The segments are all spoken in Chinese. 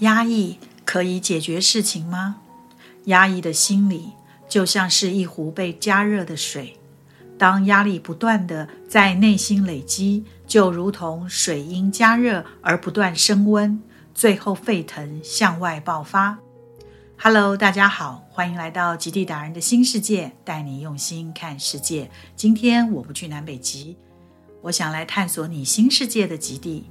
压抑可以解决事情吗？压抑的心理就像是一壶被加热的水，当压力不断的在内心累积，就如同水因加热而不断升温，最后沸腾向外爆发。Hello，大家好，欢迎来到极地达人的新世界，带你用心看世界。今天我不去南北极，我想来探索你新世界的极地，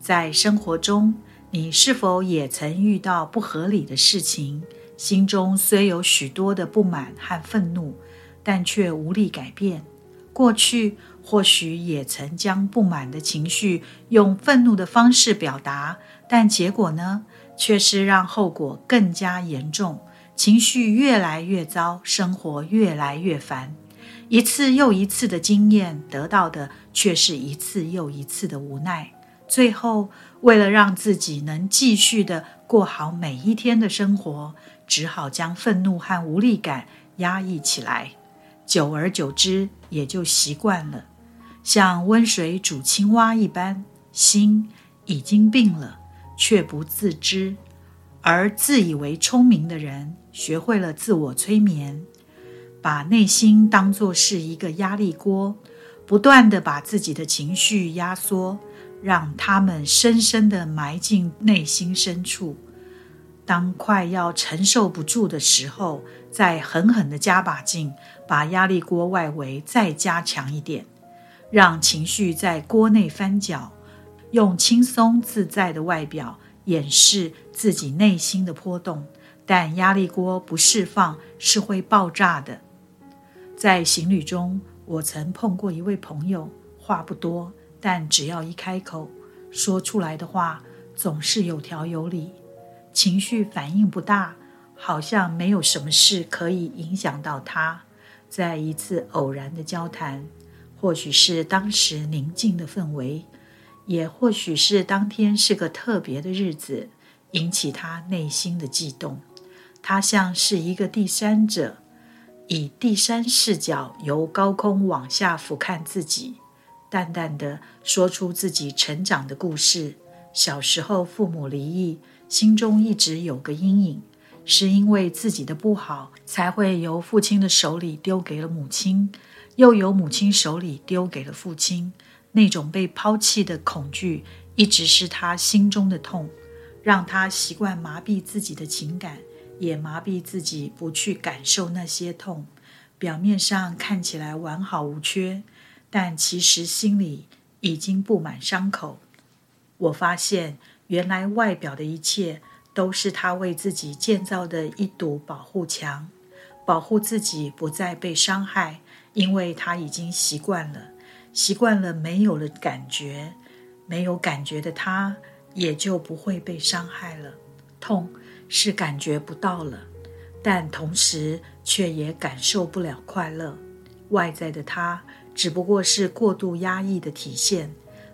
在生活中。你是否也曾遇到不合理的事情？心中虽有许多的不满和愤怒，但却无力改变。过去或许也曾将不满的情绪用愤怒的方式表达，但结果呢，却是让后果更加严重，情绪越来越糟，生活越来越烦。一次又一次的经验得到的，却是一次又一次的无奈。最后，为了让自己能继续的过好每一天的生活，只好将愤怒和无力感压抑起来。久而久之，也就习惯了，像温水煮青蛙一般，心已经病了，却不自知。而自以为聪明的人，学会了自我催眠，把内心当作是一个压力锅，不断的把自己的情绪压缩。让他们深深地埋进内心深处，当快要承受不住的时候，再狠狠地加把劲，把压力锅外围再加强一点，让情绪在锅内翻搅，用轻松自在的外表掩饰自己内心的波动。但压力锅不释放是会爆炸的。在行旅中，我曾碰过一位朋友，话不多。但只要一开口，说出来的话总是有条有理，情绪反应不大，好像没有什么事可以影响到他。在一次偶然的交谈，或许是当时宁静的氛围，也或许是当天是个特别的日子，引起他内心的悸动。他像是一个第三者，以第三视角由高空往下俯瞰自己。淡淡的说出自己成长的故事。小时候父母离异，心中一直有个阴影，是因为自己的不好，才会由父亲的手里丢给了母亲，又由母亲手里丢给了父亲。那种被抛弃的恐惧，一直是他心中的痛，让他习惯麻痹自己的情感，也麻痹自己不去感受那些痛。表面上看起来完好无缺。但其实心里已经布满伤口。我发现，原来外表的一切都是他为自己建造的一堵保护墙，保护自己不再被伤害。因为他已经习惯了，习惯了没有了感觉，没有感觉的他也就不会被伤害了。痛是感觉不到了，但同时却也感受不了快乐。外在的他。只不过是过度压抑的体现，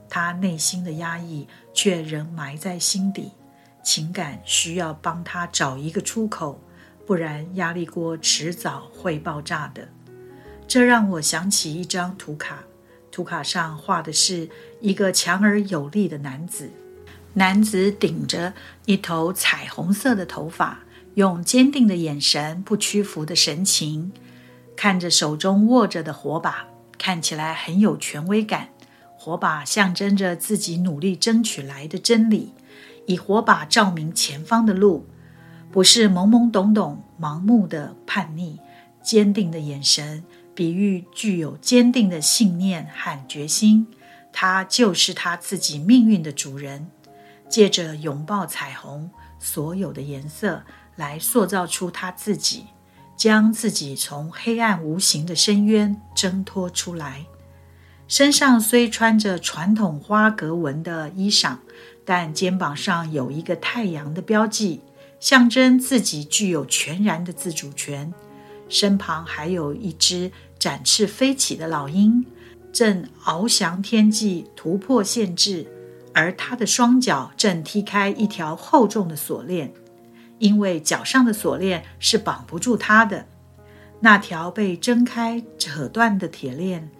他内心的压抑却仍埋在心底，情感需要帮他找一个出口，不然压力锅迟早会爆炸的。这让我想起一张图卡，图卡上画的是一个强而有力的男子，男子顶着一头彩虹色的头发，用坚定的眼神、不屈服的神情，看着手中握着的火把。看起来很有权威感，火把象征着自己努力争取来的真理，以火把照明前方的路，不是懵懵懂懂、盲目的叛逆。坚定的眼神，比喻具有坚定的信念和决心，他就是他自己命运的主人。借着拥抱彩虹所有的颜色，来塑造出他自己。将自己从黑暗无形的深渊挣脱出来。身上虽穿着传统花格纹的衣裳，但肩膀上有一个太阳的标记，象征自己具有全然的自主权。身旁还有一只展翅飞起的老鹰，正翱翔天际，突破限制，而他的双脚正踢开一条厚重的锁链。因为脚上的锁链是绑不住他的，那条被挣开、扯断的铁链，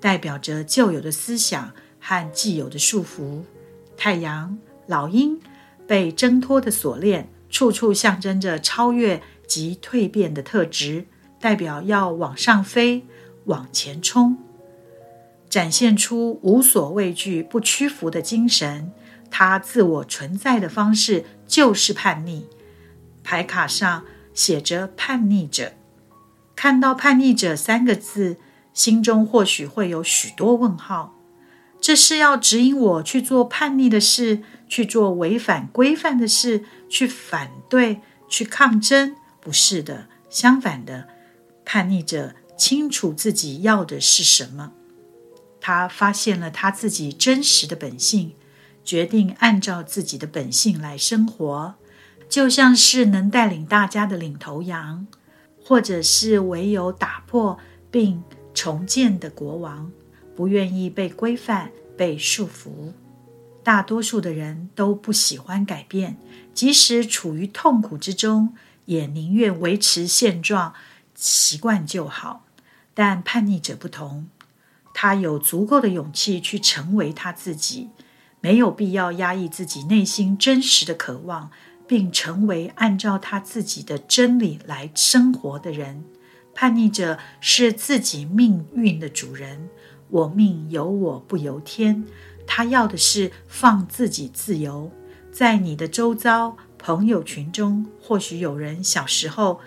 代表着旧有的思想和既有的束缚。太阳、老鹰被挣脱的锁链，处处象征着超越及蜕变的特质，代表要往上飞、往前冲，展现出无所畏惧、不屈服的精神。他自我存在的方式就是叛逆。牌卡上写着“叛逆者”，看到“叛逆者”三个字，心中或许会有许多问号。这是要指引我去做叛逆的事，去做违反规范的事，去反对、去抗争？不是的，相反的，叛逆者清楚自己要的是什么，他发现了他自己真实的本性，决定按照自己的本性来生活，就像是能带领大家的领头羊，或者是唯有打破并重建的国王。不愿意被规范、被束缚，大多数的人都不喜欢改变，即使处于痛苦之中，也宁愿维持现状，习惯就好。但叛逆者不同，他有足够的勇气去成为他自己，没有必要压抑自己内心真实的渴望，并成为按照他自己的真理来生活的人。叛逆者是自己命运的主人。我命由我不由天，他要的是放自己自由。在你的周遭朋友群中，或许有人小时候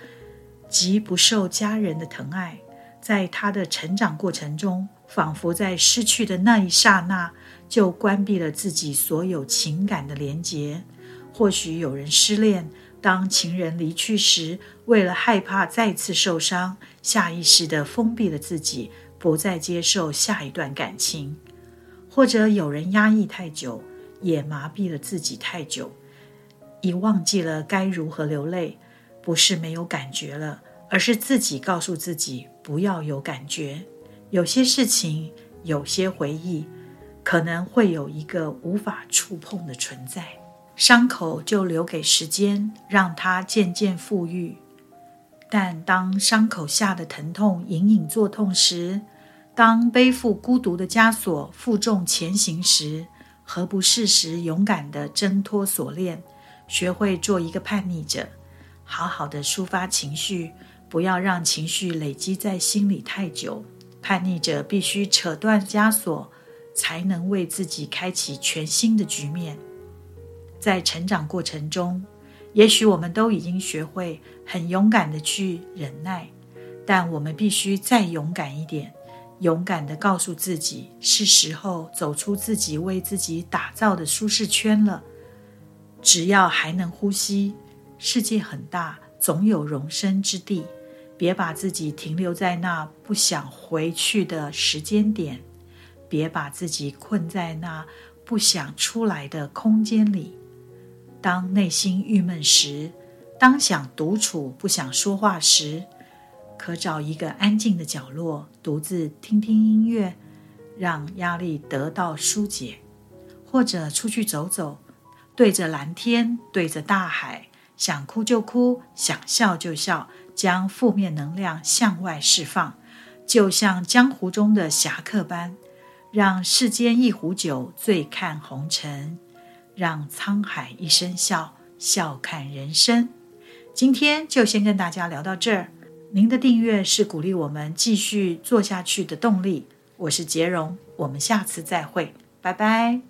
极不受家人的疼爱，在他的成长过程中，仿佛在失去的那一刹那就关闭了自己所有情感的连结。或许有人失恋，当情人离去时，为了害怕再次受伤，下意识地封闭了自己。不再接受下一段感情，或者有人压抑太久，也麻痹了自己太久，已忘记了该如何流泪。不是没有感觉了，而是自己告诉自己不要有感觉。有些事情，有些回忆，可能会有一个无法触碰的存在，伤口就留给时间，让它渐渐复愈。但当伤口下的疼痛隐隐作痛时，当背负孤独的枷锁负重前行时，何不适时勇敢地挣脱锁链，学会做一个叛逆者，好好的抒发情绪，不要让情绪累积在心里太久。叛逆者必须扯断枷锁，才能为自己开启全新的局面。在成长过程中。也许我们都已经学会很勇敢的去忍耐，但我们必须再勇敢一点，勇敢的告诉自己，是时候走出自己为自己打造的舒适圈了。只要还能呼吸，世界很大，总有容身之地。别把自己停留在那不想回去的时间点，别把自己困在那不想出来的空间里。当内心郁闷时，当想独处不想说话时，可找一个安静的角落，独自听听音乐，让压力得到疏解；或者出去走走，对着蓝天，对着大海，想哭就哭，想笑就笑，将负面能量向外释放，就像江湖中的侠客般，让世间一壶酒，醉看红尘。让沧海一声笑，笑看人生。今天就先跟大家聊到这儿。您的订阅是鼓励我们继续做下去的动力。我是杰荣，我们下次再会，拜拜。